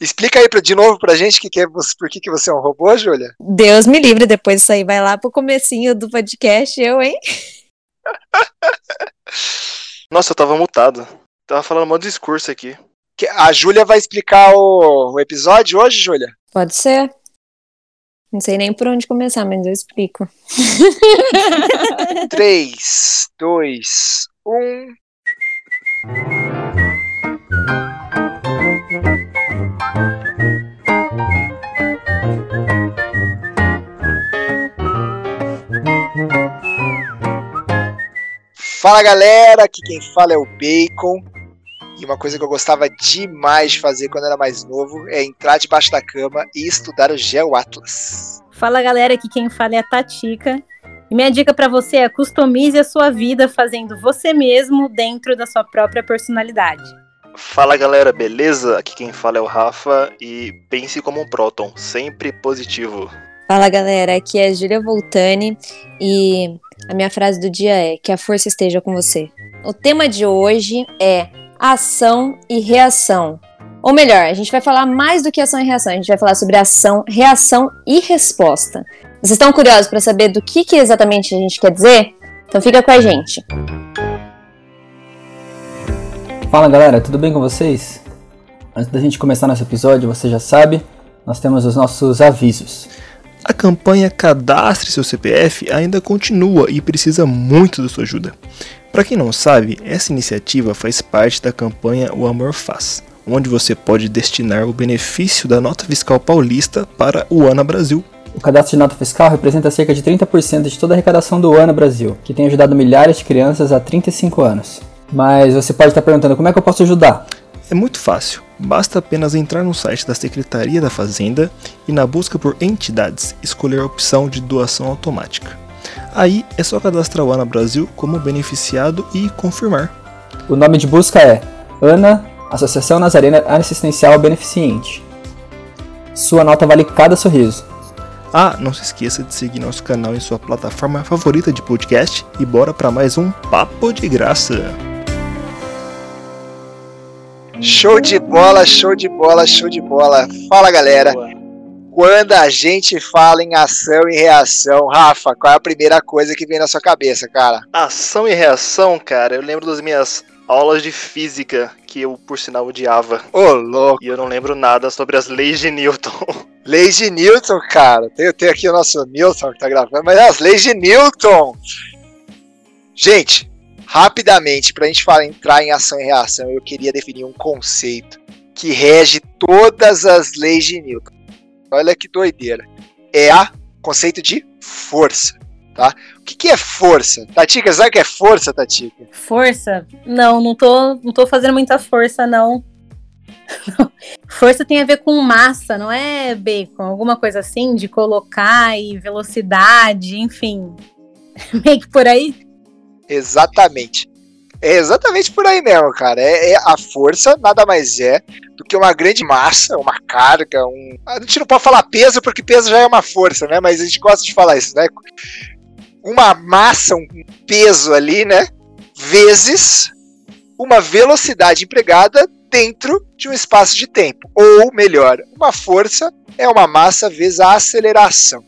Explica aí pra, de novo pra gente que que é, por que, que você é um robô, Júlia? Deus me livre, depois disso aí vai lá pro comecinho do podcast, eu, hein? Nossa, eu tava mutado. Tava falando um discurso aqui. A Júlia vai explicar o, o episódio hoje, Júlia? Pode ser. Não sei nem por onde começar, mas eu explico. 3, 2, 1. Fala galera, aqui quem fala é o Bacon. E uma coisa que eu gostava demais de fazer quando era mais novo é entrar debaixo da cama e estudar o Geo Atlas. Fala galera, aqui quem fala é a Tatica. E minha dica para você é customize a sua vida fazendo você mesmo dentro da sua própria personalidade. Fala galera, beleza? Aqui quem fala é o Rafa e pense como um próton, sempre positivo. Fala galera, aqui é a Julia Voltani e a minha frase do dia é que a força esteja com você. O tema de hoje é ação e reação. Ou melhor, a gente vai falar mais do que ação e reação, a gente vai falar sobre ação, reação e resposta. Vocês estão curiosos para saber do que, que exatamente a gente quer dizer? Então fica com a gente. Fala galera, tudo bem com vocês? Antes da gente começar nosso episódio, você já sabe, nós temos os nossos avisos. A campanha Cadastre seu CPF ainda continua e precisa muito da sua ajuda. Para quem não sabe, essa iniciativa faz parte da campanha O Amor Faz, onde você pode destinar o benefício da nota fiscal paulista para o ANA Brasil. O cadastro de nota fiscal representa cerca de 30% de toda a arrecadação do ANA Brasil, que tem ajudado milhares de crianças há 35 anos. Mas você pode estar perguntando como é que eu posso ajudar? É muito fácil. Basta apenas entrar no site da Secretaria da Fazenda e, na busca por entidades, escolher a opção de doação automática. Aí é só cadastrar o ANA Brasil como beneficiado e confirmar. O nome de busca é ANA Associação Nazarena Assistencial Beneficiente. Sua nota vale cada sorriso. Ah, não se esqueça de seguir nosso canal em sua plataforma favorita de podcast e bora para mais um Papo de Graça. Show de bola, show de bola, show de bola. Fala galera. Quando a gente fala em ação e reação, Rafa, qual é a primeira coisa que vem na sua cabeça, cara? Ação e reação, cara, eu lembro das minhas aulas de física que eu, por sinal, odiava. Ô, oh, louco. E eu não lembro nada sobre as leis de Newton. Leis de Newton, cara. Tem, tem aqui o nosso Newton que tá gravando, mas as leis de Newton. Gente, rapidamente, pra gente falar, entrar em ação e reação, eu queria definir um conceito que rege todas as leis de Newton. Olha que doideira. É a conceito de força tá? O que, que é força? Tatica, sabe o que é força, Tatica? Força? Não, não tô, não tô fazendo muita força, não. força tem a ver com massa, não é bacon? Alguma coisa assim, de colocar e velocidade, enfim. Meio que por aí? Exatamente. É exatamente por aí mesmo, cara. É, é, a força nada mais é do que uma grande massa, uma carga, um. A gente não pode falar peso porque peso já é uma força, né? Mas a gente gosta de falar isso, né? uma massa, um peso ali, né? Vezes uma velocidade empregada dentro de um espaço de tempo. Ou melhor, uma força é uma massa vezes a aceleração.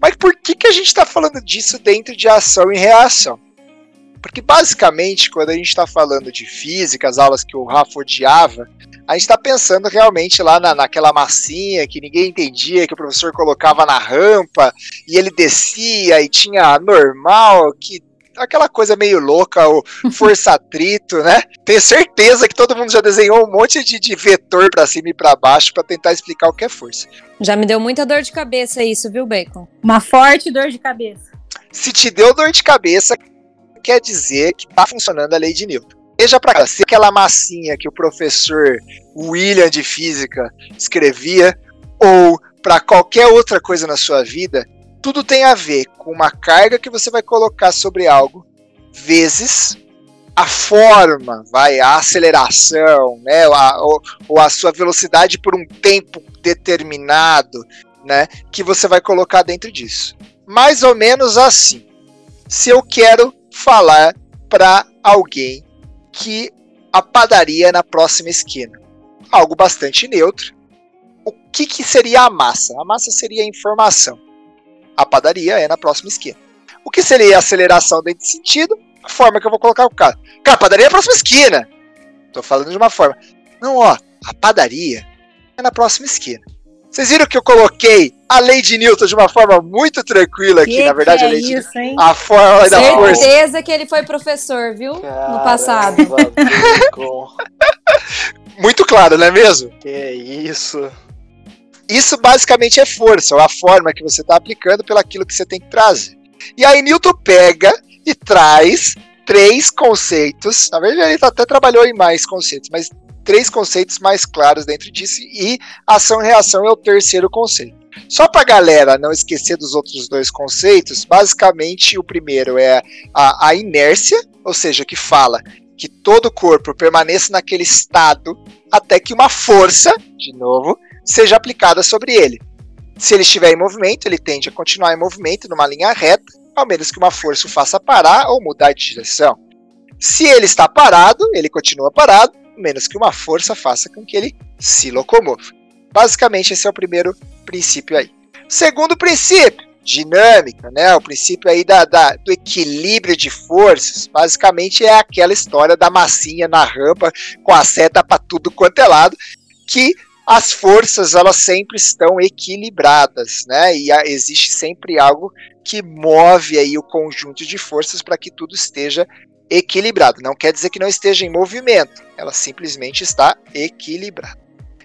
Mas por que, que a gente está falando disso dentro de ação e reação? Porque basicamente, quando a gente está falando de física, as aulas que o Rafa odiava, a gente está pensando realmente lá na, naquela massinha que ninguém entendia, que o professor colocava na rampa e ele descia e tinha normal, que aquela coisa meio louca, o força atrito, né? Tenho certeza que todo mundo já desenhou um monte de, de vetor para cima e para baixo para tentar explicar o que é força. Já me deu muita dor de cabeça isso, viu, Bacon? Uma forte dor de cabeça. Se te deu dor de cabeça, quer dizer que tá funcionando a lei de Newton. Veja para cá, se aquela massinha que o professor William de física escrevia ou para qualquer outra coisa na sua vida, tudo tem a ver com uma carga que você vai colocar sobre algo vezes a forma, vai a aceleração, né, ou, ou a sua velocidade por um tempo determinado, né, que você vai colocar dentro disso. Mais ou menos assim. Se eu quero falar para alguém que a padaria é na próxima esquina. Algo bastante neutro. o que, que seria a massa? A massa seria a informação. A padaria é na próxima esquina. O que seria a aceleração dentro de sentido? A forma que eu vou colocar o cara. Cara, a padaria é a próxima esquina. Tô falando de uma forma. Não, ó, a padaria é na próxima esquina. Vocês viram que eu coloquei a lei de Newton de uma forma muito tranquila aqui, Que na verdade, que a é lei de isso, hein? a forma da força. Certeza que ele foi professor, viu? No passado. Caramba. Muito claro, não é mesmo? que é isso? Isso basicamente é força, ou a forma que você está aplicando pelaquilo que você tem que trazer. E aí Newton pega e traz três conceitos. Na verdade, ele até trabalhou em mais conceitos, mas três conceitos mais claros dentro disso. E ação e reação é o terceiro conceito. Só para galera não esquecer dos outros dois conceitos, basicamente o primeiro é a, a inércia, ou seja, que fala que todo corpo permaneça naquele estado até que uma força, de novo, seja aplicada sobre ele. Se ele estiver em movimento, ele tende a continuar em movimento numa linha reta, ao menos que uma força o faça parar ou mudar de direção. Se ele está parado, ele continua parado, ao menos que uma força faça com que ele se locomova. Basicamente, esse é o primeiro princípio aí. Segundo princípio, dinâmica, né? O princípio aí da, da- do equilíbrio de forças. Basicamente é aquela história da massinha na rampa com a seta para tudo quanto é lado, que as forças elas sempre estão equilibradas, né? E a- existe sempre algo que move aí o conjunto de forças para que tudo esteja equilibrado. Não quer dizer que não esteja em movimento, ela simplesmente está equilibrada.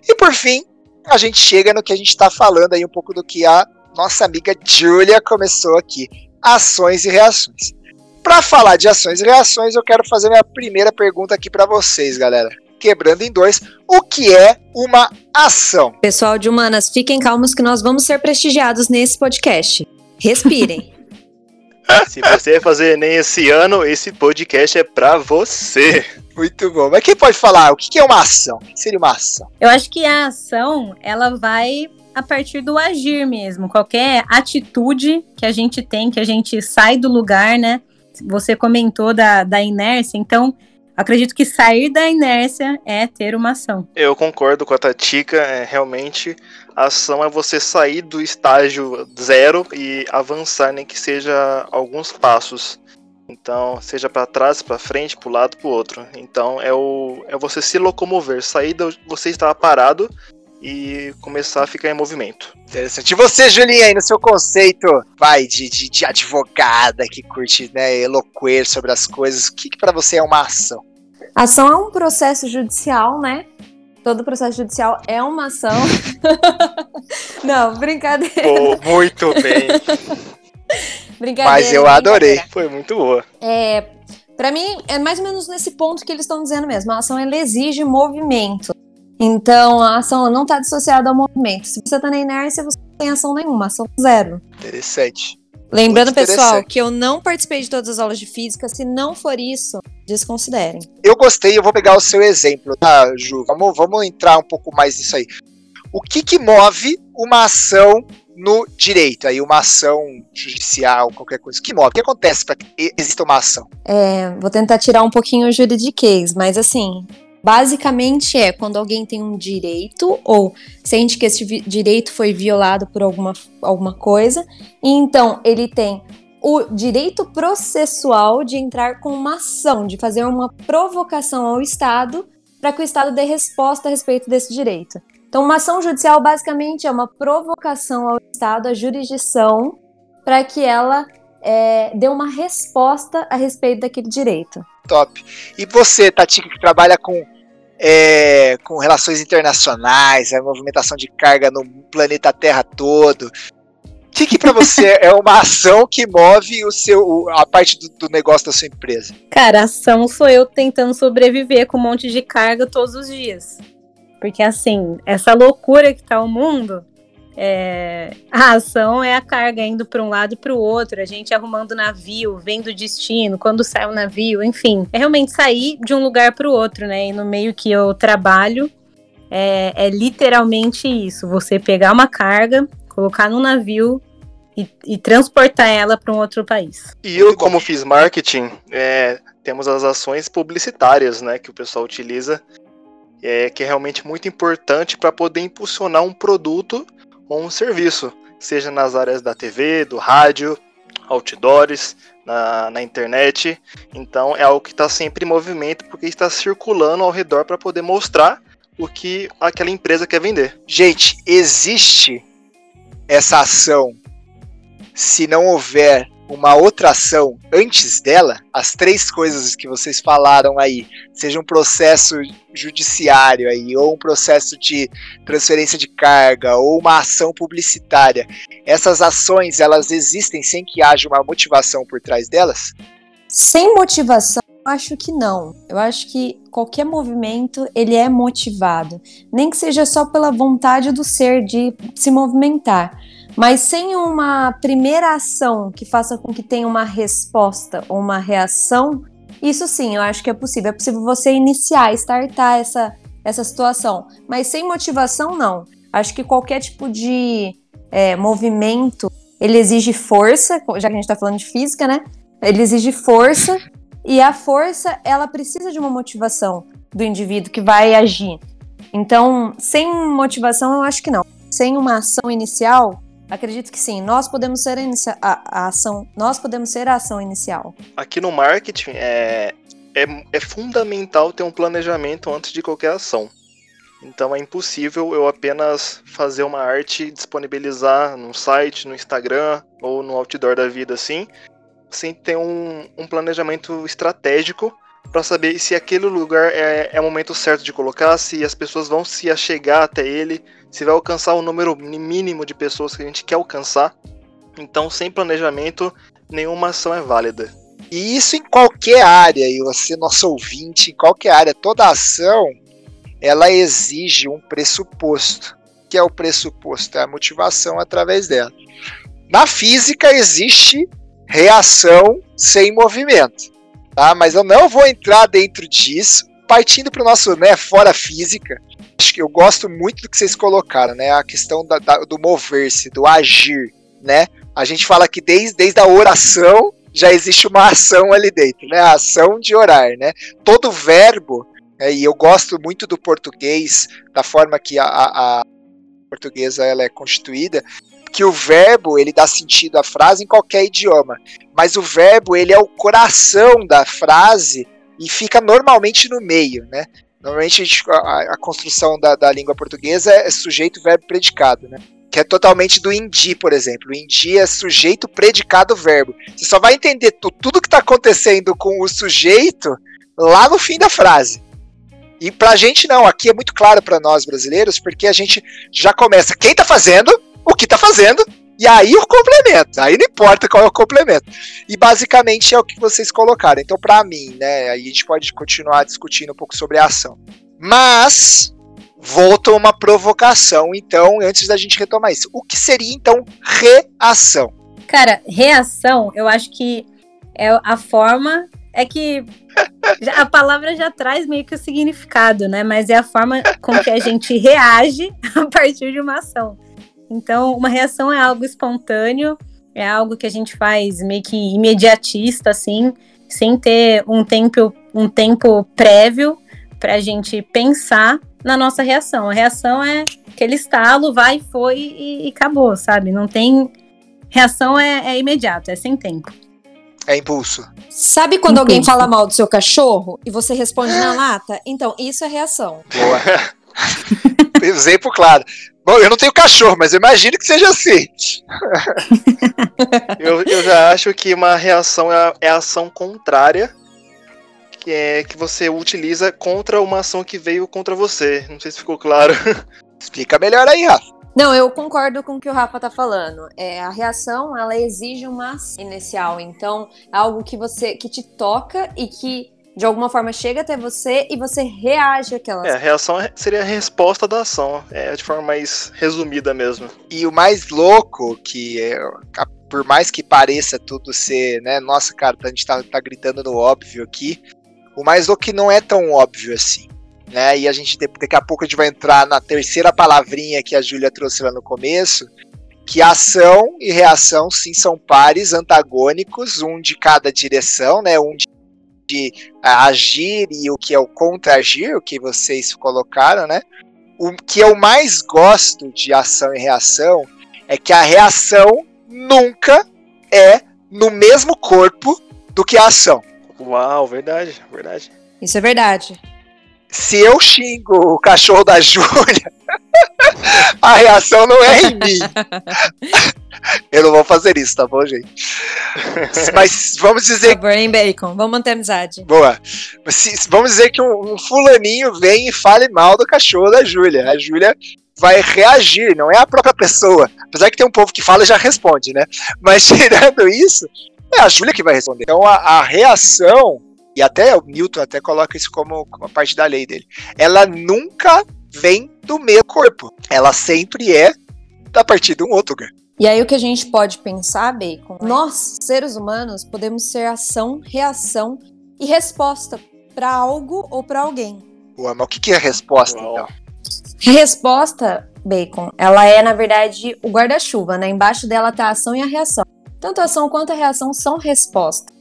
E por fim, a gente chega no que a gente está falando aí um pouco do que a nossa amiga Julia começou aqui, ações e reações. Para falar de ações e reações, eu quero fazer minha primeira pergunta aqui para vocês, galera. Quebrando em dois, o que é uma ação? Pessoal de humanas, fiquem calmos que nós vamos ser prestigiados nesse podcast. Respirem. Se você fazer nem esse ano, esse podcast é pra você. Muito bom. Mas quem pode falar o que que é uma ação? O que seria uma ação? Eu acho que a ação, ela vai a partir do agir mesmo. Qualquer atitude que a gente tem, que a gente sai do lugar, né? Você comentou da, da inércia, então acredito que sair da inércia é ter uma ação. Eu concordo com a Tatica, é, realmente a ação é você sair do estágio zero e avançar, nem que seja alguns passos. Então, seja para trás, para frente, para lado, para o outro. Então, é, o, é você se locomover, sair da você estava parado e começar a ficar em movimento. Interessante. E você, Julinha, aí no seu conceito, vai, de, de, de advogada que curte, né, eloquer sobre as coisas, o que, que para você é uma ação? Ação é um processo judicial, né? Todo processo judicial é uma ação. Não, brincadeira. Pô, muito bem. brincadeira Mas eu adorei. Foi muito boa. É, para mim, é mais ou menos nesse ponto que eles estão dizendo mesmo. A ação ela exige movimento. Então, a ação não está dissociada ao movimento. Se você está na inércia, você não tem ação nenhuma, ação zero. Interessante. Lembrando, pessoal, que eu não participei de todas as aulas de física. Se não for isso, desconsiderem. Eu gostei, eu vou pegar o seu exemplo, tá, Ju? Vamos, vamos entrar um pouco mais nisso aí. O que que move uma ação no direito? Aí, uma ação judicial, qualquer coisa. O que move? O que acontece para que exista uma ação? É, vou tentar tirar um pouquinho o juridiquês, mas assim, basicamente é quando alguém tem um direito ou sente que esse direito foi violado por alguma, alguma coisa, e então ele tem o direito processual de entrar com uma ação, de fazer uma provocação ao Estado para que o Estado dê resposta a respeito desse direito. Então, uma ação judicial basicamente é uma provocação ao Estado, à jurisdição, para que ela é, dê uma resposta a respeito daquele direito. Top. E você, Tatica, que trabalha com, é, com relações internacionais, a movimentação de carga no planeta Terra todo. O que, que para você é uma ação que move o seu, a parte do, do negócio da sua empresa? Cara, ação sou eu tentando sobreviver com um monte de carga todos os dias. Porque assim, essa loucura que tá o mundo, é, a ação é a carga indo para um lado e para o outro, a gente arrumando navio, vendo o destino, quando sai o navio, enfim. É realmente sair de um lugar para o outro, né? E no meio que eu trabalho, é, é literalmente isso: você pegar uma carga, colocar num navio e, e transportar ela para um outro país. E eu, como fiz marketing, é, temos as ações publicitárias, né, que o pessoal utiliza é, que é realmente muito importante para poder impulsionar um produto ou um serviço, seja nas áreas da TV, do rádio, outdoors, na, na internet. Então é algo que está sempre em movimento porque está circulando ao redor para poder mostrar o que aquela empresa quer vender. Gente, existe essa ação se não houver uma outra ação antes dela, as três coisas que vocês falaram aí, seja um processo judiciário aí, ou um processo de transferência de carga, ou uma ação publicitária, essas ações elas existem sem que haja uma motivação por trás delas? Sem motivação, acho que não. Eu acho que qualquer movimento ele é motivado, nem que seja só pela vontade do ser de se movimentar. Mas sem uma primeira ação que faça com que tenha uma resposta ou uma reação, isso sim, eu acho que é possível. É possível você iniciar, startar essa, essa situação. Mas sem motivação, não. Acho que qualquer tipo de é, movimento, ele exige força, já que a gente está falando de física, né? Ele exige força, e a força, ela precisa de uma motivação do indivíduo que vai agir. Então, sem motivação, eu acho que não. Sem uma ação inicial, Acredito que sim. Nós podemos ser a, a, ação. Nós podemos ser a ação inicial. Aqui no marketing é, é, é fundamental ter um planejamento antes de qualquer ação. Então é impossível eu apenas fazer uma arte, disponibilizar no site, no Instagram ou no outdoor da vida assim, sem ter um, um planejamento estratégico para saber se aquele lugar é, é o momento certo de colocar, se as pessoas vão se achegar até ele, se vai alcançar o número mínimo de pessoas que a gente quer alcançar. Então, sem planejamento, nenhuma ação é válida. E isso em qualquer área, e você, nosso ouvinte, em qualquer área, toda ação, ela exige um pressuposto. Que é o pressuposto? É a motivação através dela. Na física existe reação sem movimento tá? Mas eu não vou entrar dentro disso. Partindo para o nosso né, fora física, acho que eu gosto muito do que vocês colocaram, né? A questão da, da, do mover-se, do agir, né? A gente fala que desde, desde a oração já existe uma ação ali dentro, né? A ação de orar, né? Todo verbo, é, e eu gosto muito do português, da forma que a, a, a portuguesa ela é constituída, que o verbo ele dá sentido à frase em qualquer idioma, mas o verbo ele é o coração da frase e fica normalmente no meio, né? Normalmente a, a construção da, da, língua portuguesa é sujeito, verbo, predicado, né? Que é totalmente do indi, por exemplo. O indi é sujeito, predicado, verbo. Você só vai entender tudo que está acontecendo com o sujeito lá no fim da frase. E pra gente não, aqui é muito claro para nós brasileiros, porque a gente já começa quem está fazendo, o que tá fazendo, e aí o complemento. Aí não importa qual é o complemento. E basicamente é o que vocês colocaram. Então, para mim, né, aí a gente pode continuar discutindo um pouco sobre a ação. Mas volta uma provocação, então, antes da gente retomar isso. O que seria então reação? Cara, reação, eu acho que é a forma é que a palavra já traz meio que o significado, né? Mas é a forma com que a gente reage a partir de uma ação. Então, uma reação é algo espontâneo, é algo que a gente faz meio que imediatista, assim, sem ter um tempo, um tempo prévio para a gente pensar na nossa reação. A reação é aquele estalo, vai, foi e, e acabou, sabe? Não tem. Reação é, é imediato, é sem tempo. É impulso. Sabe quando impulso. alguém fala mal do seu cachorro e você responde na lata? Então, isso é reação. Boa. Exemplo claro. Bom, eu não tenho cachorro, mas eu imagino que seja assim. eu, eu já acho que uma reação é é ação contrária que é que você utiliza contra uma ação que veio contra você. Não sei se ficou claro. Explica melhor aí, Rafa. Não, eu concordo com o que o Rafa tá falando. É, a reação, ela exige uma inicial. Então, é algo que você que te toca e que de alguma forma chega até você e você reage àquela É, a reação é, seria a resposta da ação, é de forma mais resumida mesmo. E o mais louco, que é, por mais que pareça tudo ser, né, nossa, cara, a gente tá, tá gritando no óbvio aqui, o mais louco que não é tão óbvio assim. Né? E a gente daqui a pouco a gente vai entrar na terceira palavrinha que a Júlia trouxe lá no começo, que ação e reação sim são pares antagônicos, um de cada direção, né? Um de de agir e o que é o contra-agir, o que vocês colocaram, né? O que eu mais gosto de ação e reação é que a reação nunca é no mesmo corpo do que a ação. Uau, verdade, verdade. Isso é verdade. Se eu xingo o cachorro da Júlia, a reação não é em mim. Eu não vou fazer isso, tá bom, gente? Mas vamos dizer. Por favor, Bacon. Vamos manter amizade. Boa. Se, vamos dizer que um, um, fulaninho vem e fale mal do cachorro da Júlia. A Júlia vai reagir, não é a própria pessoa. Apesar que tem um povo que fala e já responde, né? Mas tirando isso, é a Júlia que vai responder. Então a, a reação, e até o Newton até coloca isso como, como parte da lei dele, ela nunca vem do meu corpo. Ela sempre é da partir de um outro lugar. E aí o que a gente pode pensar, Bacon, nós, seres humanos, podemos ser ação, reação e resposta para algo ou para alguém. Ué, mas o que é resposta, Uau. então? Resposta, Bacon, ela é, na verdade, o guarda-chuva, né? Embaixo dela tá a ação e a reação. Tanto a ação quanto a reação são resposta.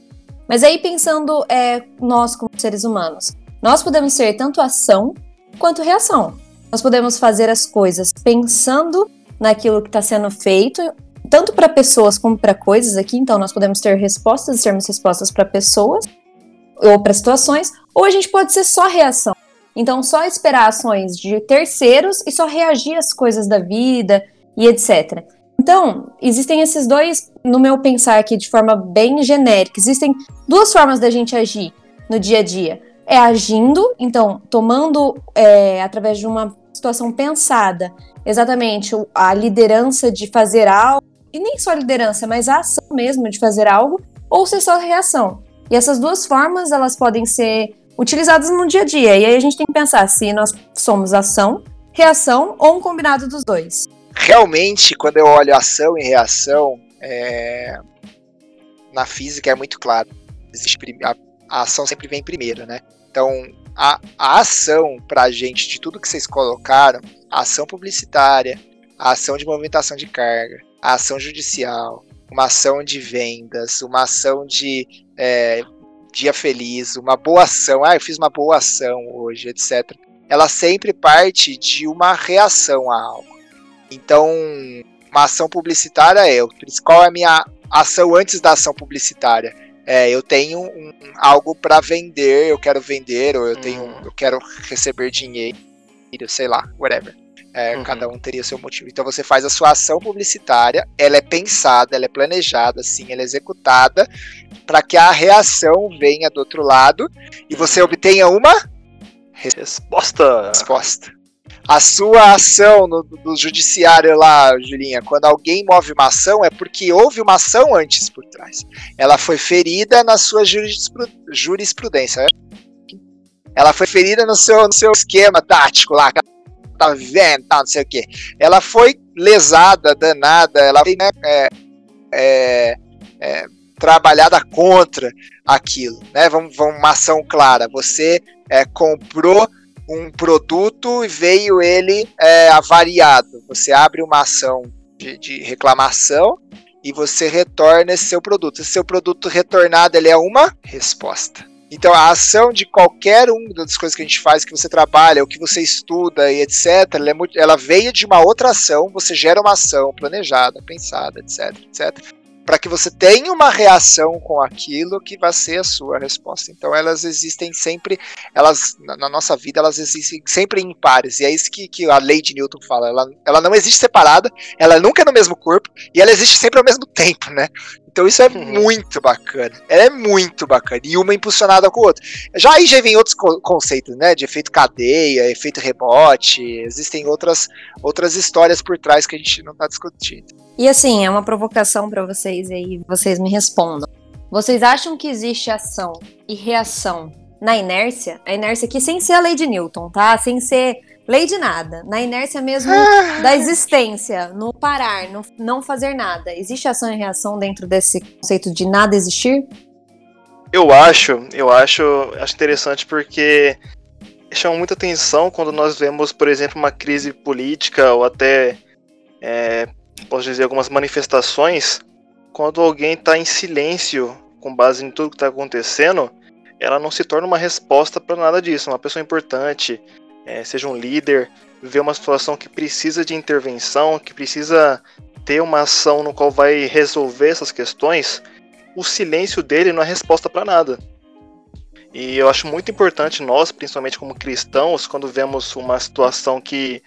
Mas aí, pensando é, nós como seres humanos, nós podemos ser tanto ação quanto reação. Nós podemos fazer as coisas pensando naquilo que está sendo feito, tanto para pessoas como para coisas aqui. Então, nós podemos ter respostas e termos respostas para pessoas ou para situações, ou a gente pode ser só reação. Então, só esperar ações de terceiros e só reagir às coisas da vida e etc. Então, existem esses dois, no meu pensar aqui, de forma bem genérica, existem duas formas da gente agir no dia a dia. É agindo, então, tomando é, através de uma situação pensada, exatamente a liderança de fazer algo, e nem só a liderança, mas a ação mesmo de fazer algo, ou ser só a reação. E essas duas formas, elas podem ser utilizadas no dia a dia. E aí a gente tem que pensar se nós somos ação, reação ou um combinado dos dois. Realmente, quando eu olho ação e reação, é... na física é muito claro. A, a ação sempre vem primeiro, né? Então, a, a ação pra gente de tudo que vocês colocaram, a ação publicitária, a ação de movimentação de carga, a ação judicial, uma ação de vendas, uma ação de é, dia feliz, uma boa ação, ah, eu fiz uma boa ação hoje, etc. Ela sempre parte de uma reação a algo. Então, uma ação publicitária é, qual é a minha ação antes da ação publicitária? É, eu tenho um, algo para vender, eu quero vender, ou eu tenho, uhum. eu quero receber dinheiro, sei lá, whatever. É, uhum. Cada um teria seu motivo. Então você faz a sua ação publicitária, ela é pensada, ela é planejada, sim, ela é executada para que a reação venha do outro lado e você uhum. obtenha uma resposta. resposta a sua ação no, no judiciário lá, Julinha, quando alguém move uma ação, é porque houve uma ação antes por trás. Ela foi ferida na sua jurisprudência. Ela foi ferida no seu, no seu esquema tático lá, tá vendo, tá, não sei o que. Ela foi lesada, danada, ela foi né, é, é, é, trabalhada contra aquilo, né? Vamos, vamos uma ação clara. Você é, comprou um produto e veio ele é, avariado. Você abre uma ação de, de, reclamação e você retorna esse seu produto. Esse seu produto retornado ele é uma resposta. Então a ação de qualquer uma das coisas que a gente faz, que você trabalha, o que você estuda e etc, ela, é muito, ela veio de uma outra ação, você gera uma ação planejada, pensada, etc, etc para que você tenha uma reação com aquilo que vai ser a sua resposta. Então elas existem sempre, elas na nossa vida elas existem sempre em pares e é isso que, que a lei de Newton fala. Ela, ela não existe separada, ela nunca é no mesmo corpo e ela existe sempre ao mesmo tempo, né? Então isso é uhum. muito bacana. Ela é muito bacana. E uma impulsionada com a outra. Já aí já vem outros co conceitos, né? De efeito cadeia, efeito rebote. Existem outras, outras histórias por trás que a gente não está discutindo. E assim, é uma provocação para vocês aí, vocês me respondam. Vocês acham que existe ação e reação na inércia? A inércia aqui sem ser a lei de Newton, tá? Sem ser Lei de nada, na inércia mesmo ah. da existência, no parar, no não fazer nada. Existe ação e reação dentro desse conceito de nada existir? Eu acho, eu acho, acho interessante porque chama muita atenção quando nós vemos, por exemplo, uma crise política ou até, é, posso dizer, algumas manifestações, quando alguém está em silêncio com base em tudo que está acontecendo, ela não se torna uma resposta para nada disso. Uma pessoa importante, é, seja um líder, vê uma situação que precisa de intervenção, que precisa ter uma ação no qual vai resolver essas questões, o silêncio dele não é resposta para nada. E eu acho muito importante nós, principalmente como cristãos, quando vemos uma situação que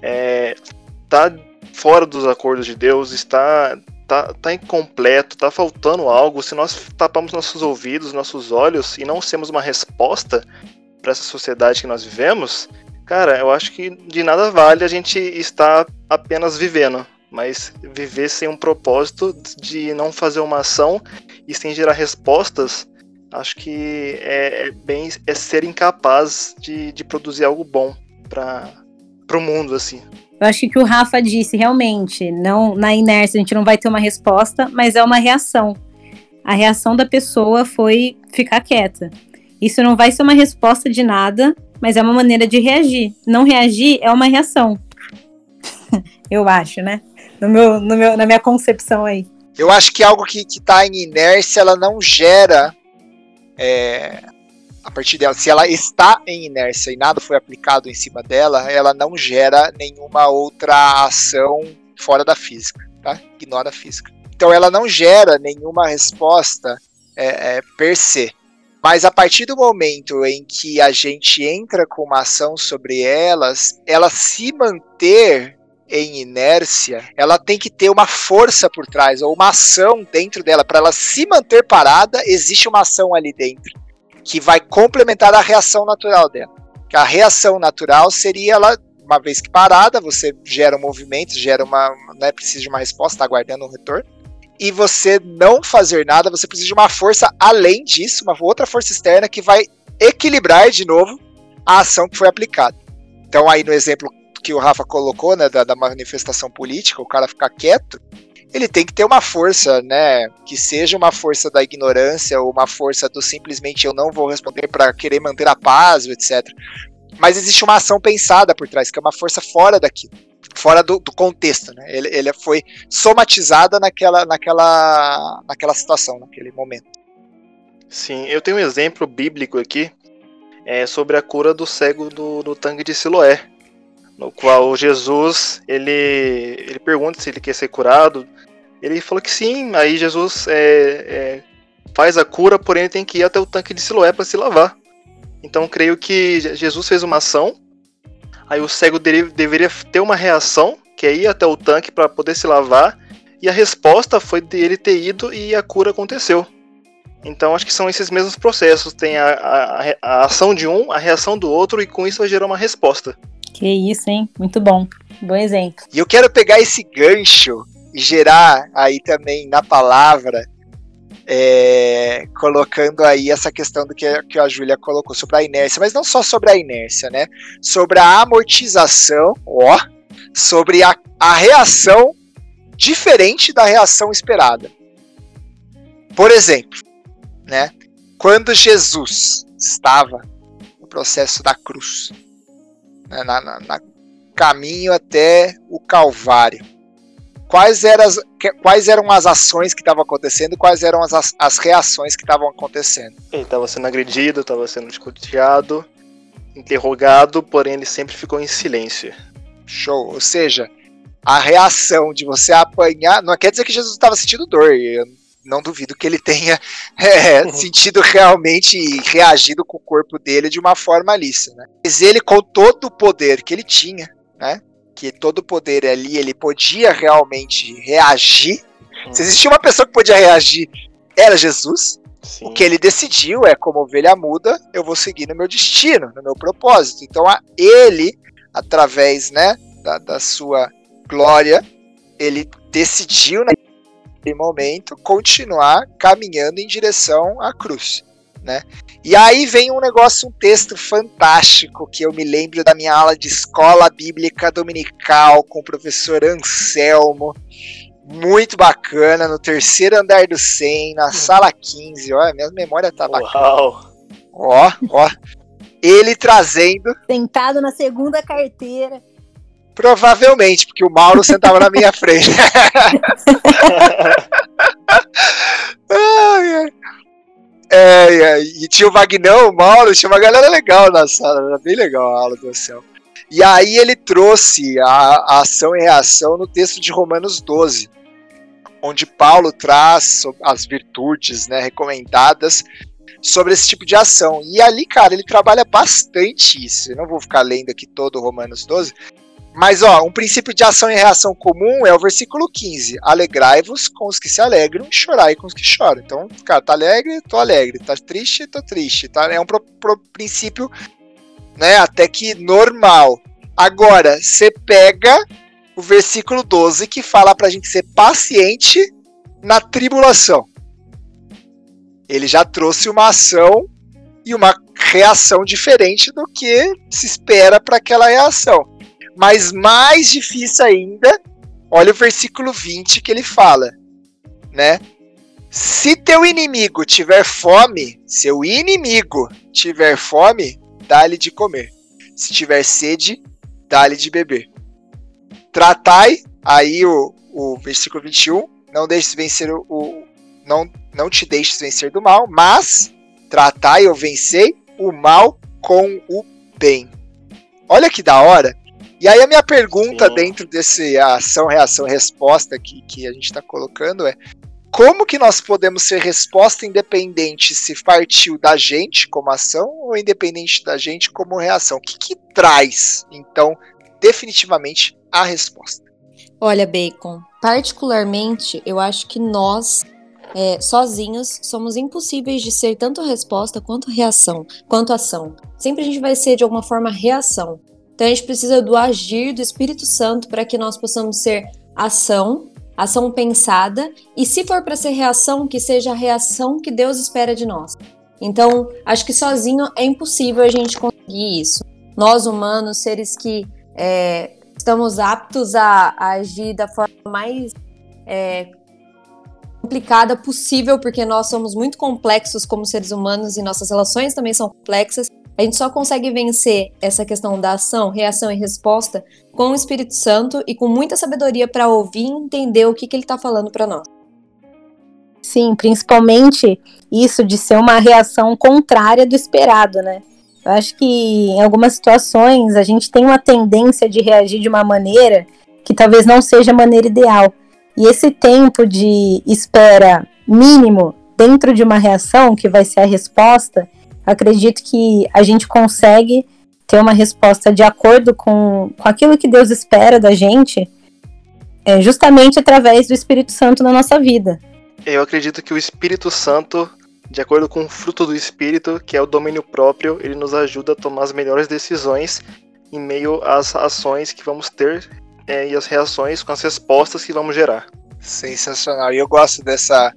está é, fora dos acordos de Deus, está tá, tá incompleto, tá faltando algo, se nós tapamos nossos ouvidos, nossos olhos e não temos uma resposta para essa sociedade que nós vivemos, cara, eu acho que de nada vale a gente estar apenas vivendo, mas viver sem um propósito de não fazer uma ação e sem gerar respostas, acho que é, é bem é ser incapaz de, de produzir algo bom para o mundo assim. Eu acho que o Rafa disse realmente, não na inércia a gente não vai ter uma resposta, mas é uma reação. A reação da pessoa foi ficar quieta. Isso não vai ser uma resposta de nada, mas é uma maneira de reagir. Não reagir é uma reação. Eu acho, né? No meu, no meu, na minha concepção aí. Eu acho que algo que está em inércia, ela não gera é, a partir dela, se ela está em inércia e nada foi aplicado em cima dela, ela não gera nenhuma outra ação fora da física, tá? Ignora a física. Então ela não gera nenhuma resposta é, é, per se. Mas a partir do momento em que a gente entra com uma ação sobre elas, ela se manter em inércia, ela tem que ter uma força por trás, ou uma ação dentro dela. Para ela se manter parada, existe uma ação ali dentro que vai complementar a reação natural dela. A reação natural seria ela, uma vez que parada, você gera um movimento, gera uma. Não é preciso de uma resposta, está aguardando um retorno. E você não fazer nada, você precisa de uma força além disso, uma outra força externa que vai equilibrar de novo a ação que foi aplicada. Então, aí no exemplo que o Rafa colocou, né, da, da manifestação política, o cara ficar quieto, ele tem que ter uma força, né? Que seja uma força da ignorância ou uma força do simplesmente eu não vou responder para querer manter a paz, etc. Mas existe uma ação pensada por trás, que é uma força fora daquilo, fora do, do contexto, né? Ele, ele foi somatizada naquela, naquela, naquela situação, naquele momento. Sim, eu tenho um exemplo bíblico aqui é, sobre a cura do cego do, do tanque de Siloé no qual Jesus ele, ele pergunta se ele quer ser curado. Ele falou que sim, aí Jesus é, é, faz a cura, porém ele tem que ir até o tanque de Siloé para se lavar. Então creio que Jesus fez uma ação, aí o cego dele deveria ter uma reação, que é ir até o tanque para poder se lavar, e a resposta foi dele ter ido e a cura aconteceu. Então acho que são esses mesmos processos, tem a, a, a ação de um, a reação do outro, e com isso vai gerar uma resposta. Que isso, hein? Muito bom. Bom exemplo. E eu quero pegar esse gancho e gerar aí também na palavra, é, colocando aí essa questão do que, que a Júlia colocou sobre a inércia, mas não só sobre a inércia, né? Sobre a amortização, ó, sobre a, a reação diferente da reação esperada. Por exemplo, né? Quando Jesus estava no processo da cruz, né, na, na, na caminho até o Calvário. Quais eram as, quais eram as ações que estavam acontecendo quais eram as, as reações que estavam acontecendo? Ele estava sendo agredido, estava sendo escuteado, interrogado, porém ele sempre ficou em silêncio. Show. Ou seja, a reação de você apanhar. Não quer dizer que Jesus estava sentindo dor. Eu não duvido que ele tenha é, sentido realmente e reagido com o corpo dele de uma forma lícita. Né? Mas ele, com todo o poder que ele tinha, né? Que todo o poder ali, ele podia realmente reagir. Se existia uma pessoa que podia reagir, era Jesus. Sim. O que ele decidiu é, como ovelha muda, eu vou seguir no meu destino, no meu propósito. Então, ele, através né, da, da sua glória, ele decidiu, né, momento, continuar caminhando em direção à cruz. Né? E aí vem um negócio, um texto fantástico que eu me lembro da minha aula de escola bíblica dominical com o professor Anselmo. Muito bacana, no terceiro andar do 100, na sala 15. Ó, minha memória tá bacana. Uau. Ó, ó. Ele trazendo. Sentado na segunda carteira. Provavelmente, porque o Mauro sentava na minha frente. É, é, e tinha o Vagnão, o Mauro, tinha uma galera legal na sala, era bem legal a aula do céu. E aí ele trouxe a, a ação e reação no texto de Romanos 12, onde Paulo traz as virtudes né, recomendadas sobre esse tipo de ação. E ali, cara, ele trabalha bastante isso. Eu não vou ficar lendo aqui todo o Romanos 12, mas, ó, um princípio de ação e reação comum é o versículo 15. Alegrai-vos com os que se alegram, chorai com os que choram. Então, cara, tá alegre, tô alegre. Tá triste, tô triste. Tá? É um pro, pro princípio, né, até que normal. Agora, você pega o versículo 12 que fala pra gente ser paciente na tribulação. Ele já trouxe uma ação e uma reação diferente do que se espera para aquela reação. Mas mais difícil ainda, olha o versículo 20 que ele fala, né? Se teu inimigo tiver fome, seu inimigo tiver fome, dá-lhe de comer. Se tiver sede, dá-lhe de beber. Tratai, aí o, o versículo 21, não deixes vencer o, o, não, não te deixes vencer do mal, mas tratai ou vencei o mal com o bem. Olha que da hora. E aí a minha pergunta Sim. dentro desse ação, reação, resposta que, que a gente está colocando é como que nós podemos ser resposta independente se partiu da gente como ação ou independente da gente como reação? O que, que traz, então, definitivamente a resposta? Olha, Bacon, particularmente eu acho que nós é, sozinhos somos impossíveis de ser tanto resposta quanto reação, quanto ação. Sempre a gente vai ser de alguma forma reação. Então a gente precisa do agir do Espírito Santo para que nós possamos ser ação, ação pensada, e se for para ser reação, que seja a reação que Deus espera de nós. Então, acho que sozinho é impossível a gente conseguir isso. Nós, humanos, seres que é, estamos aptos a, a, agir da forma mais é, complicada possível, porque nós somos muito complexos como seres humanos e nossas relações também são complexas. A gente só consegue vencer essa questão da ação, reação e resposta com o Espírito Santo e com muita sabedoria para ouvir e entender o que, que ele está falando para nós. Sim, principalmente isso de ser uma reação contrária do esperado, né? Eu acho que em algumas situações a gente tem uma tendência de reagir de uma maneira que talvez não seja a maneira ideal. E esse tempo de espera mínimo dentro de uma reação, que vai ser a resposta, acredito que a gente consegue ter uma resposta de acordo com, com aquilo que Deus espera da gente, é, justamente através do Espírito Santo na nossa vida. Eu acredito que o Espírito Santo, de acordo com o fruto do Espírito, que é o domínio próprio, ele nos ajuda a tomar as melhores decisões em meio às ações que vamos ter é, e as reações com as respostas que vamos gerar. Sensacional. E eu gosto dessa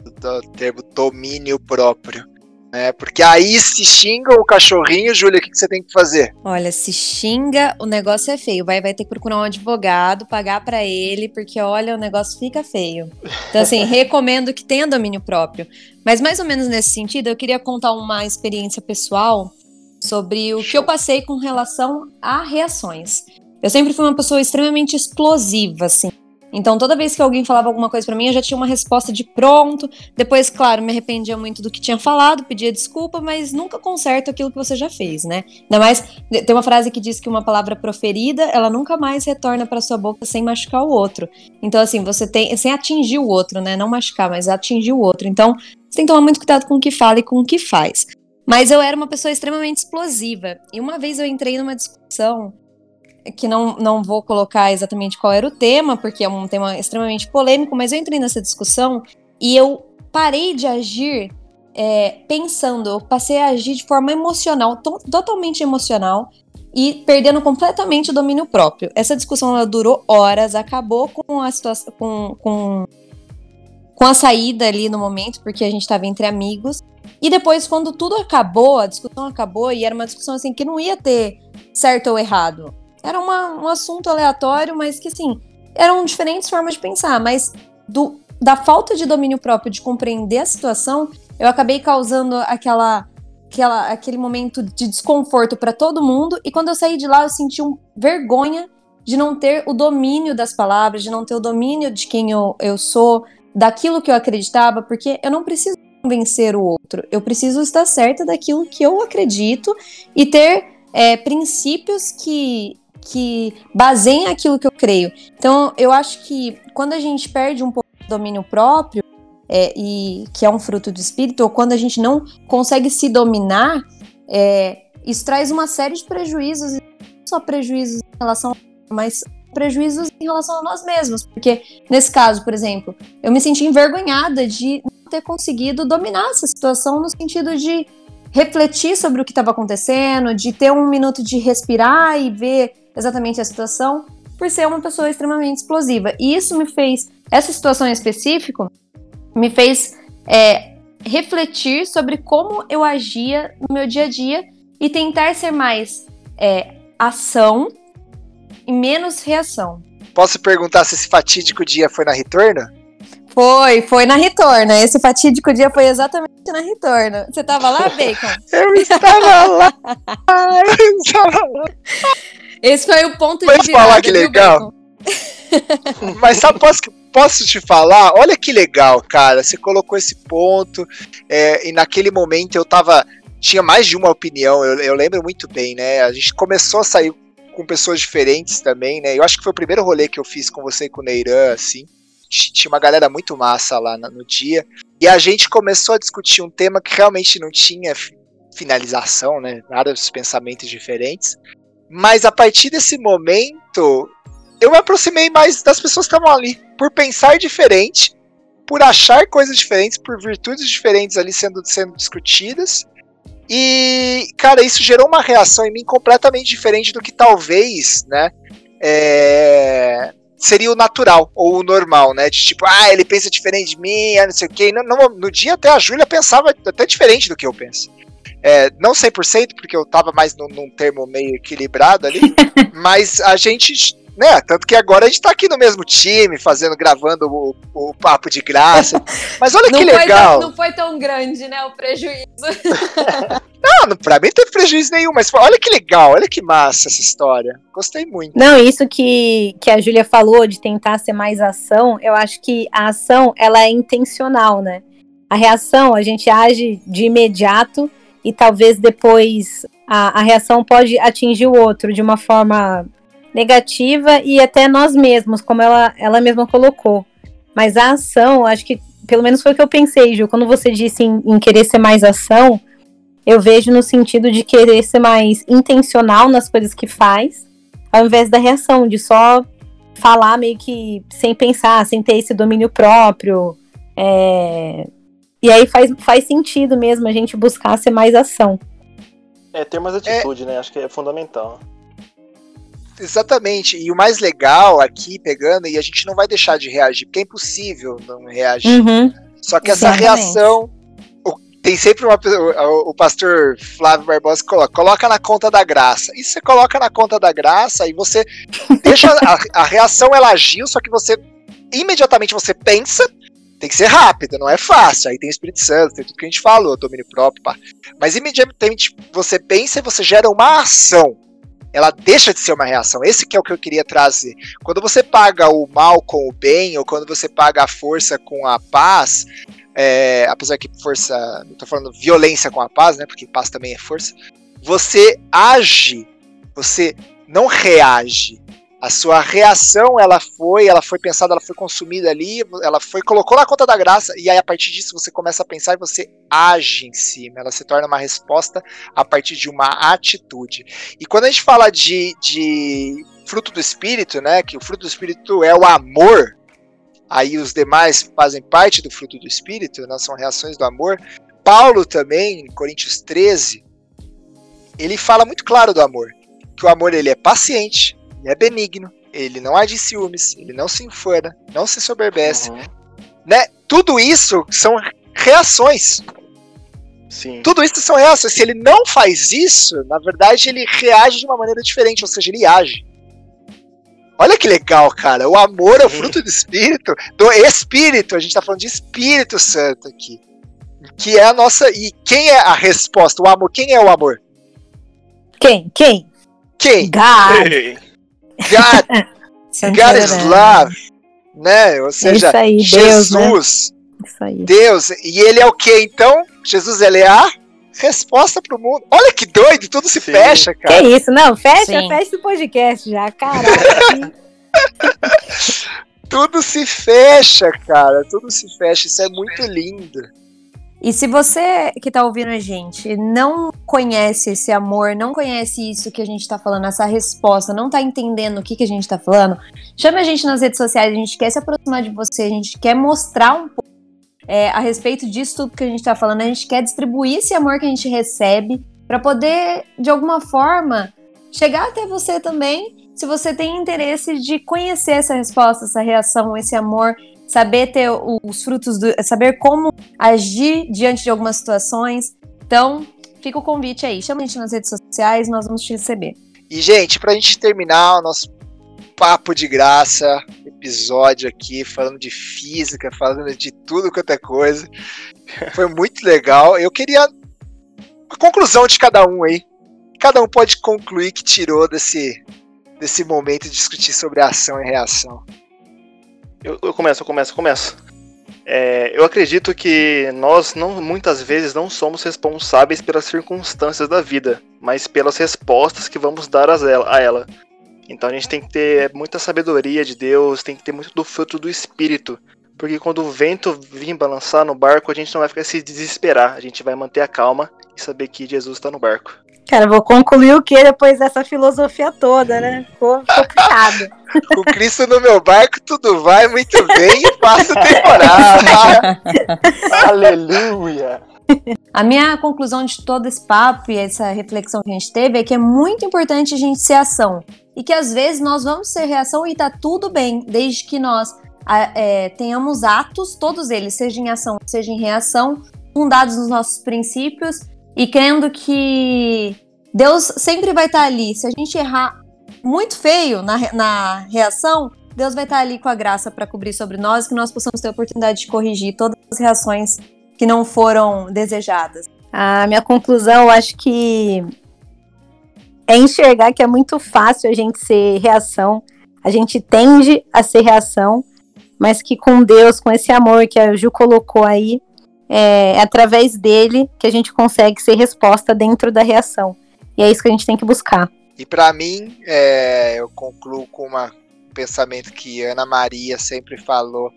do termo domínio próprio. É, porque aí se xinga o cachorrinho, Júlia, o que, que, você tem que fazer? Olha, se xinga, o negócio é feio. Vai, vai ter que procurar um advogado, pagar para ele, porque olha, o negócio fica feio. Então, assim, recomendo que tenha domínio próprio. Mas mais ou menos nesse sentido, eu queria contar uma experiência pessoal sobre o que eu passei com relação a reações. Eu sempre fui uma pessoa extremamente explosiva, assim. Então, toda vez que alguém falava alguma coisa para mim, eu já tinha uma resposta de pronto. Depois, claro, me arrependia muito do que tinha falado, pedia desculpa, mas nunca conserto aquilo que você já fez, né? Ainda mais, tem uma frase que diz que uma palavra proferida, ela nunca mais retorna para sua boca sem machucar o outro. Então, assim, você tem, sem atingir o outro, né? Não machucar, mas atingir o outro. Então, você tem que tomar muito cuidado com o que fala e com o que faz. Mas eu era uma pessoa extremamente explosiva. E uma vez eu entrei numa discussão que não, não vou colocar exatamente qual era o tema, porque é um tema extremamente polêmico, mas eu entrei nessa discussão e eu parei de agir é, pensando, eu passei a agir de forma emocional, to totalmente emocional, e perdendo completamente o domínio próprio. Essa discussão durou horas, acabou com a situação, com, com, com a saída ali no momento, porque a gente estava entre amigos. E depois, quando tudo acabou, a discussão acabou, e era uma discussão assim que não ia ter certo ou errado. Era uma, um assunto aleatório, mas que, assim, eram diferentes formas de pensar, mas do, da falta de domínio próprio de compreender a situação, eu acabei causando aquela, aquela aquele momento de desconforto para todo mundo, e quando eu saí de lá, eu senti um vergonha de não ter o domínio das palavras, de não ter o domínio de quem eu, eu sou, daquilo que eu acreditava, porque eu não preciso convencer o outro. Eu preciso estar certa daquilo que eu acredito e ter é, princípios que, que baseiem aquilo que eu creio. Então, eu acho que quando a gente perde um pouco do domínio próprio, é, e que é um fruto do espírito, ou quando a gente não consegue se dominar, é, isso traz uma série de prejuízos, não só prejuízos em relação, mas prejuízos em relação a nós mesmos, porque nesse caso, por exemplo, eu me senti envergonhada de não ter conseguido dominar essa situação no sentido de refletir sobre o que estava acontecendo, de ter um minuto de respirar e ver exatamente a situação, por ser uma pessoa extremamente explosiva. E isso me fez, essa situação em específico, me fez é, refletir sobre como eu agia no meu dia a dia e tentar ser mais é, ação e menos reação. Posso perguntar se esse fatídico dia foi na retorno? Foi, foi na retorno. Esse fatídico dia foi exatamente na retorno. Você tava lá, Bacon? eu estava lá. eu estava lá. Esse foi o ponto Vamos de virada. falar que legal? Mas sabe, posso, posso te falar? Olha que legal, cara. Você colocou esse ponto. é, e naquele momento eu tava. Tinha mais de uma opinião, eu, eu lembro muito bem, né? A gente começou a sair com pessoas diferentes também, né? Eu acho que foi o primeiro rolê que eu fiz com você e com o Neiran, assim. Tinha uma galera muito massa lá no dia. E a gente começou a discutir um tema que realmente não tinha fi- finalização, né? Nada dos pensamentos diferentes. Mas a partir desse momento, eu me aproximei mais das pessoas que estavam ali. Por pensar diferente, por achar coisas diferentes, por virtudes diferentes ali sendo, sendo discutidas. E, cara, isso gerou uma reação em mim completamente diferente do que talvez, né? é, seria o natural ou o normal, né? De tipo, ah, ele pensa diferente de mim, ah, não sei o quê. No, no, no dia até a Júlia pensava até diferente do que eu penso. É, não 100%, porque eu tava mais num, num termo meio equilibrado ali, mas a gente, né, tanto que agora a gente tá aqui no mesmo time, fazendo, gravando o, o papo de graça. Mas olha Não que foi, legal. tão, não foi tão grande, né, o prejuízo. Não, não, pra mim não teve prejuízo nenhum, mas olha que legal, olha que massa essa história. Gostei muito. Não, isso que, que a Júlia falou de tentar ser mais ação, eu acho que a ação ela é intencional, né? A reação, a gente age de imediato e talvez depois a, a reação pode atingir o outro de uma forma negativa e até nós mesmos, como ela, ela mesma colocou. Mas a ação, acho que, pelo menos foi o que eu pensei, Ju, quando você disse em, em querer ser mais ação, eu vejo no sentido de querer ser mais intencional nas coisas que faz, ao invés da reação, de só falar meio que sem pensar, sem ter esse domínio próprio. é, E aí faz, faz sentido mesmo a gente buscar ser mais ação. É, ter mais atitude, né? Acho que é fundamental. Exatamente. E o mais legal aqui, pegando, e a gente não vai deixar de reagir, porque é impossível não reagir. Uhum. Só que essa Exatamente. reação. o- Tem sempre uma, pessoa- o, o pastor Flávio Barbosa que coloca, coloca na conta da graça. E você coloca na conta da graça e você deixa a, a reação ela agiu, só que você imediatamente você pensa, tem que ser rápido, não é fácil. Aí tem o Espírito Santo, tem tudo que a gente falou, domínio próprio, pá. Mas imediatamente você pensa e você gera uma ação. Ela deixa de ser uma reação. Esse que é o que eu queria trazer. Quando você paga o mal com o bem, ou quando você paga a força com a paz, é, apesar que força, não tô falando violência com a paz, né? Porque paz também é força. Você age, você não reage. A sua reação, ela foi, ela foi pensada, ela foi consumida ali, ela foi colocou na conta da graça e aí a partir disso você começa a pensar e você age em cima. Ela se torna uma resposta a partir de uma atitude. E quando a gente fala de, de fruto do espírito, né? Que o fruto do espírito é o amor. Aí os demais fazem parte do fruto do espírito, né, são reações do amor. Paulo também, em Coríntios 13, ele fala muito claro do amor, que o amor ele é paciente, ele é benigno, ele não age ciúmes, ele não se enfana, não se soberbece, Uhum. né? Tudo isso são reações. Sim. Tudo isso são reações. Se ele não faz isso, na verdade ele reage de uma maneira diferente, ou seja, ele age. Olha que legal, cara. O amor é o fruto do espírito, do espírito. A gente tá falando de Espírito Santo aqui. Que é a nossa. E quem é a resposta? O amor. Quem é o amor? Quem? Quem? Quem? God. God, God is love. Né? Ou É seja, isso aí, Deus, né? Jesus. Isso aí. Deus, e ele é o que então? Jesus, ele é a resposta pro mundo. Olha que doido, tudo se Sim. fecha, Que cara. isso? Não, fecha, Sim. fecha o podcast já. Caraca. Tudo se fecha, cara. Tudo se fecha. Isso é muito lindo. E se você que tá ouvindo a gente não conhece esse amor, não conhece isso que a gente tá falando, essa resposta, não tá entendendo o que, que a gente tá falando, chame a gente nas redes sociais, a gente quer se aproximar de você, a gente quer mostrar um pouco é, a respeito disso tudo que a gente tá falando, a gente quer distribuir esse amor que a gente recebe para poder, de alguma forma, chegar até você também, se você tem interesse de conhecer essa resposta, essa reação, esse amor, saber ter os frutos do, saber como agir diante de algumas situações. Então, fica o convite aí. Chama a gente nas redes sociais, nós vamos te receber. E, gente, pra gente terminar o nosso papo de graça, episódio aqui, falando de física, falando de tudo quanto é coisa. Foi muito legal. Eu queria a conclusão de cada um aí. Cada um pode concluir que tirou desse, desse momento de discutir sobre ação e reação. Eu, eu começo, eu começo, eu começo. É, eu acredito que nós não, muitas vezes não somos responsáveis pelas circunstâncias da vida, mas pelas respostas que vamos dar a ela. A ela. Então a gente tem que ter muita sabedoria de Deus, tem que ter muito do fruto do Espírito. Porque quando o vento vir balançar no barco, a gente não vai ficar se desesperar. A gente vai manter a calma e saber que Jesus está no barco. Cara, vou concluir o que depois dessa filosofia toda, né? Ficou complicado. Com Cristo no meu barco, tudo vai muito bem e passo temporada. Aleluia! A minha conclusão de todo esse papo e essa reflexão que a gente teve é que é muito importante a gente ser ação. E que às vezes nós vamos ser reação e tá tudo bem, desde que nós a- é, tenhamos atos, todos eles, seja em ação, seja em reação, fundados nos nossos princípios e crendo que Deus sempre vai estar ali. Se a gente errar muito feio na, na reação, Deus vai estar ali com a graça para cobrir sobre nós, que nós possamos ter a oportunidade de corrigir todas as reações que não foram desejadas. A minha conclusão, eu acho que é enxergar que é muito fácil a gente ser reação. A gente tende a ser reação, mas que com Deus, com esse amor que a Ju colocou aí, é, é através dele que a gente consegue ser resposta dentro da reação. E é isso que a gente tem que buscar. E pra mim, é, eu concluo com uma- um pensamento que Ana Maria sempre falou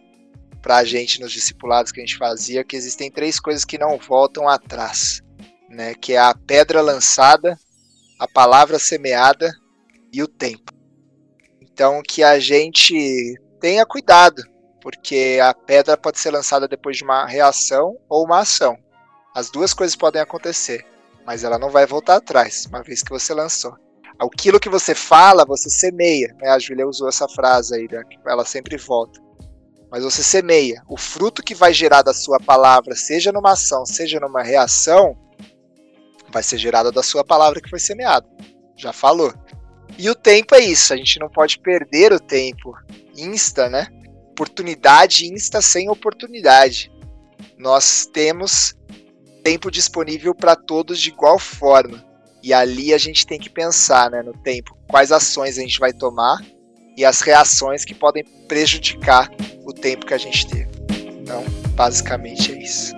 pra gente nos discipulados que a gente fazia, que existem três coisas que não voltam atrás, né? Que é a pedra lançada, a palavra semeada e o tempo. Então que a gente tenha cuidado, porque a pedra pode ser lançada depois de uma reação ou uma ação. As duas coisas podem acontecer, mas ela não vai voltar atrás, uma vez que você lançou aquilo que você fala, você semeia. Né? A Júlia usou essa frase aí, né? ela sempre volta. Mas você semeia. O fruto que vai gerar da sua palavra, seja numa ação, seja numa reação, vai ser gerado da sua palavra que foi semeada. Já falou. E o tempo é isso. A gente não pode perder o tempo. Insta, né? Oportunidade insta sem oportunidade. Nós temos tempo disponível para todos de igual forma. E ali a gente tem que pensar né, no tempo, quais ações a gente vai tomar e as reações que podem prejudicar o tempo que a gente teve. Então, basicamente é isso.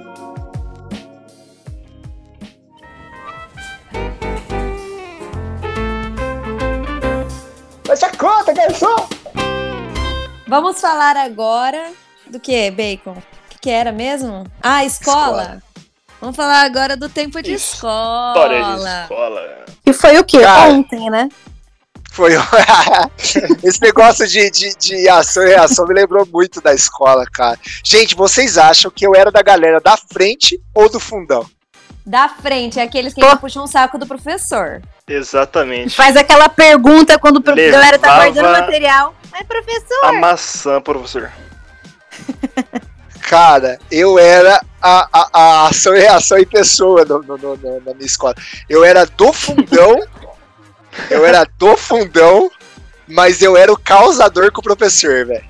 Fecha a conta, garçom! Vamos falar agora do que, Bacon? O que, que era mesmo? Ah, escola. Escola. Vamos falar agora do tempo de História de escola. escola. E foi o quê? Cara. Ontem, né? Foi esse negócio de, de, de ação e reação me lembrou muito da escola, cara. Gente, vocês acham que eu era da galera da frente ou do fundão? Da frente, é aqueles que puxam o saco do professor. Exatamente. Faz aquela pergunta quando a Levava- galera tá guardando material. Mas, professor, A maçã, professor. Cara, eu era a, a, a ação e reação em pessoa no, no- no- no- na minha escola. Eu era do fundão, eu era do fundão, mas eu era o causador com o professor, velho.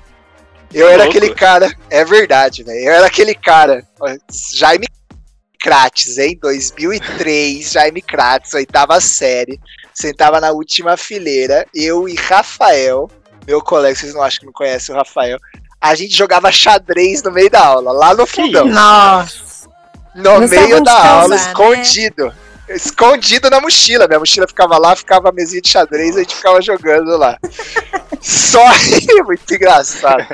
Eu era Louco. aquele cara, é verdade, velho. Eu era aquele cara, Jaime Krates, hein? 2003, Jaime Krates, oitava série. Sentava na última fileira, eu e Rafael, meu colega, vocês não acham que não conhecem o Rafael. a gente jogava xadrez no meio da aula, lá no fundão. Nossa. No Não meio da causar, aula, né? escondido. Escondido na mochila. Minha mochila ficava lá, ficava a mesinha de xadrez, a gente ficava jogando lá. Só muito engraçado.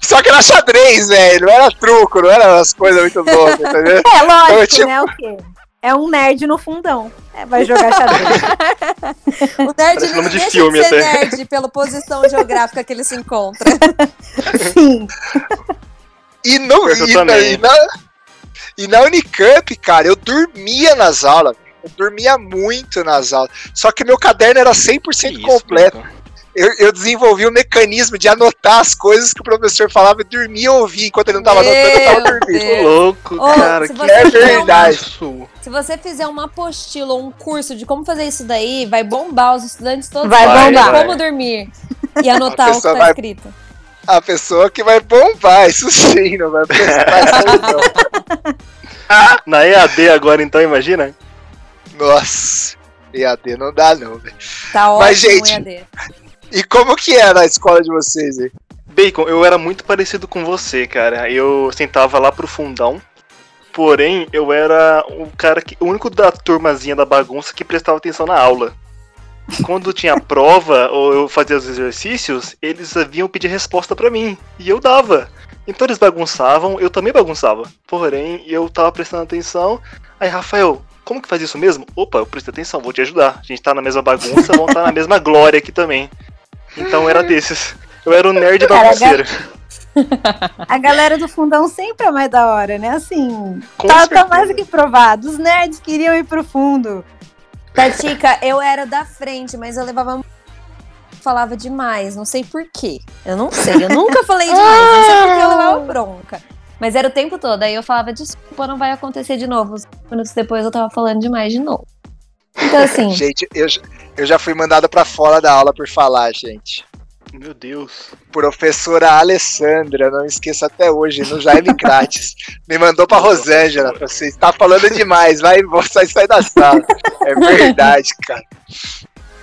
Só que era xadrez, velho. Não era truco, não era umas coisas muito loucas, entendeu? É lógico, Eu, tipo- né? O quê? É um nerd no fundão. É, vai jogar xadrez. O nerd Parece não nome de deixa filme de ser até. nerd pela posição geográfica que ele se encontra. Sim. E, no, Eu e, na, e, na, e na Unicamp, cara, eu dormia nas aulas. Eu dormia muito nas aulas. Só que meu caderno era 100% Que isso, completo. Bacon? Eu, eu desenvolvi um mecanismo de anotar as coisas que o professor falava e dormia e ouvia. Enquanto ele não tava anotando, eu tava Meu dormindo. Deus. louco, Ô, cara. se Que você É fizer verdade. Se você fizer uma apostila ou um curso de como fazer isso daí, vai bombar os estudantes todos. Vai sabem bombar. Como dormir e anotar o que tá vai- escrito. A pessoa que vai bombar, isso sim, não vai prestar. Na EAD agora, então, imagina? Nossa, EAD não dá não, velho. Tá ótimo, Mas, gente, EAD. E como que era a escola de vocês aí? Bacon, eu era muito parecido com você, cara. Eu sentava lá pro fundão. Porém, eu era o cara que. O único da turmazinha da bagunça que prestava atenção na aula. Quando tinha prova ou eu fazia os exercícios, eles vinham pedir resposta pra mim. E eu dava. Então eles bagunçavam, eu também bagunçava. Porém, eu tava prestando atenção. Aí, Rafael, como que faz isso mesmo? Opa, eu prestei atenção, vou te ajudar. A gente tá na mesma bagunça, vamos estar na mesma glória aqui também. Então era desses. Eu era o nerd Cara, bagunceiro. A galera do fundão sempre é mais da hora, né? Assim, Com tá, tá mais do que provado. Os nerds queriam ir pro fundo. Tatica, eu era da frente, mas eu levava. Falava demais, não sei porquê. Eu não sei, eu nunca falei demais, não sei porque eu levava bronca. Mas era o tempo todo, aí eu falava, desculpa, não vai acontecer de novo. Uns minutos depois eu tava falando demais de novo. Então, assim, Gente, eu, eu já fui mandado pra fora da aula por falar, gente. Meu Deus. Professora Alessandra, não esqueça até hoje, no Jaime Crates. Me mandou pra Rosângela. Você está falando demais, vai, sai, sai da sala. É verdade, cara.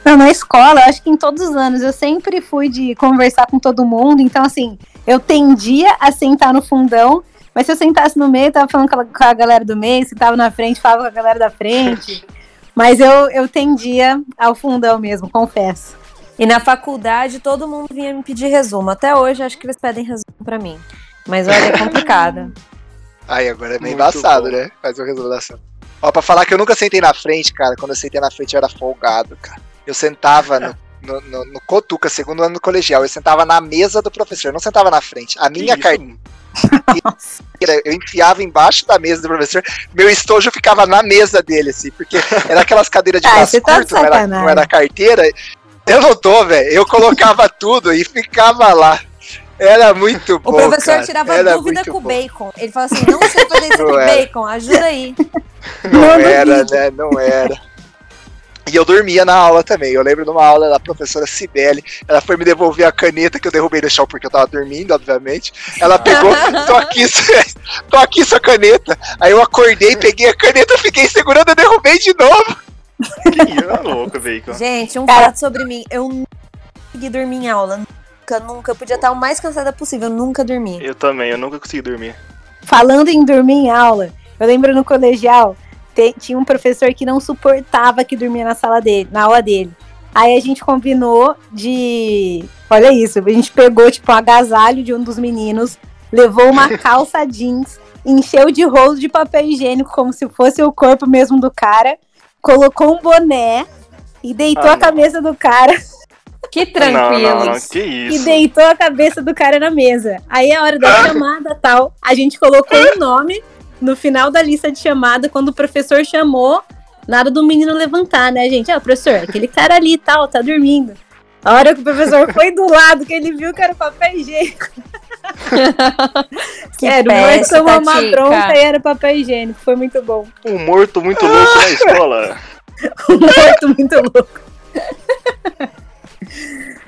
Não, na escola, eu acho que em todos os anos, eu sempre fui de conversar com todo mundo. Então, assim, eu tendia a sentar no fundão, mas se eu sentasse no meio, eu tava falando com a, com a galera do meio, se tava na frente, falava com a galera da frente. Mas eu, eu tendia ao fundão mesmo, confesso. E na faculdade todo mundo vinha me pedir resumo. Até hoje acho que eles pedem resumo pra mim. Mas olha, é complicado. Aí agora é meio Muito embaçado, bom. né? Faz uma resolução. Ó, pra falar que eu nunca sentei na frente, cara. Quando eu sentei na frente eu era folgado, cara. Eu sentava no, no, no, no Cotuca, segundo ano do colegial. Eu sentava na mesa do professor, eu não sentava na frente. A minha carteira? Eu enfiava embaixo da mesa do professor, meu estojo ficava na mesa dele, assim, porque era aquelas cadeiras de Ah, braço tá curto, não era, não era carteira. Eu não tô, velho. Eu colocava tudo e ficava lá. Era muito O bom. professor cara. tirava Era dúvida com o bacon. Ele falava assim: não sei fazer isso era. bacon, ajuda aí. Não Não era, né? Não era. E eu dormia na aula também. Eu lembro de uma aula da professora Cibele. Ela foi me devolver a caneta que eu derrubei no chão porque eu tava dormindo, obviamente. Ela pegou, tô aqui, tô aqui sua caneta. Aí eu acordei, peguei a caneta, fiquei segurando e derrubei de novo. Que? Tá louco, Bacon. Gente, um fato sobre mim: eu nunca consegui dormir em aula. Nunca, nunca. Eu podia estar o mais cansada possível, eu nunca dormi. Eu também, eu nunca consegui dormir. Falando em dormir em aula, eu lembro no colegial, te- tinha um professor que não suportava que dormia na sala dele, na aula dele. Aí a gente combinou de. Olha isso, a gente pegou, tipo, um agasalho de um dos meninos, levou uma calça jeans, encheu de rolo de papel higiênico, como se fosse o corpo mesmo do cara, colocou um boné e deitou Ah, a cabeça do cara Que tranquilo. não, não, que e isso. deitou a cabeça do cara na mesa. Aí a hora da chamada tal, a gente colocou o nome no final da lista de chamada quando o professor chamou, nada do menino levantar, né, gente? Ah, professor, aquele cara ali tal, tá dormindo. A hora que o professor foi do lado, que ele viu que era papel higiênico. Que vai peste, tomar uma Tatica. bronca e era papel higiênico. Foi muito bom. Um morto muito louco na escola. Um morto muito louco.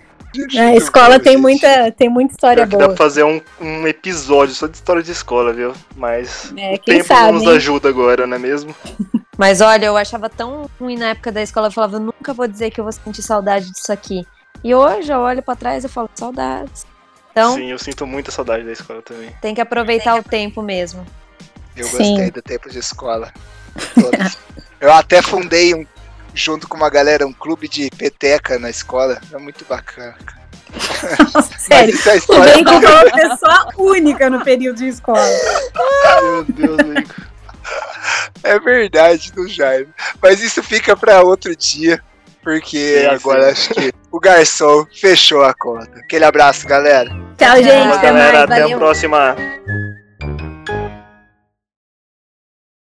A escola tem muita, tem muita história que dá boa. pra fazer um, um episódio só de história de escola, viu? Mas É, o quem tempo sabe, não nos hein? ajuda agora, não é mesmo? Mas olha, eu achava tão ruim na época da escola, eu falava, eu nunca vou dizer que eu vou sentir saudade disso aqui. E hoje eu olho pra trás e falo, saudades. Então, Sim, eu sinto muita saudade da escola também. tem que aproveitar o tempo mesmo. Eu Sim. gostei do tempo de escola. Eu até fundei um, junto com uma galera, um clube de peteca na escola. É muito bacana, cara. Sério. Mas isso é O história. Bacon foi uma pessoa única no período de escola. Meu Deus, Bacon. É verdade do Jaime. Mas isso fica pra outro dia. Porque Sim, agora sim. acho que o garçom fechou a conta. Aquele abraço, galera. Tchau, gente. Tchau, Até Galera, mais. até a valeu. próxima.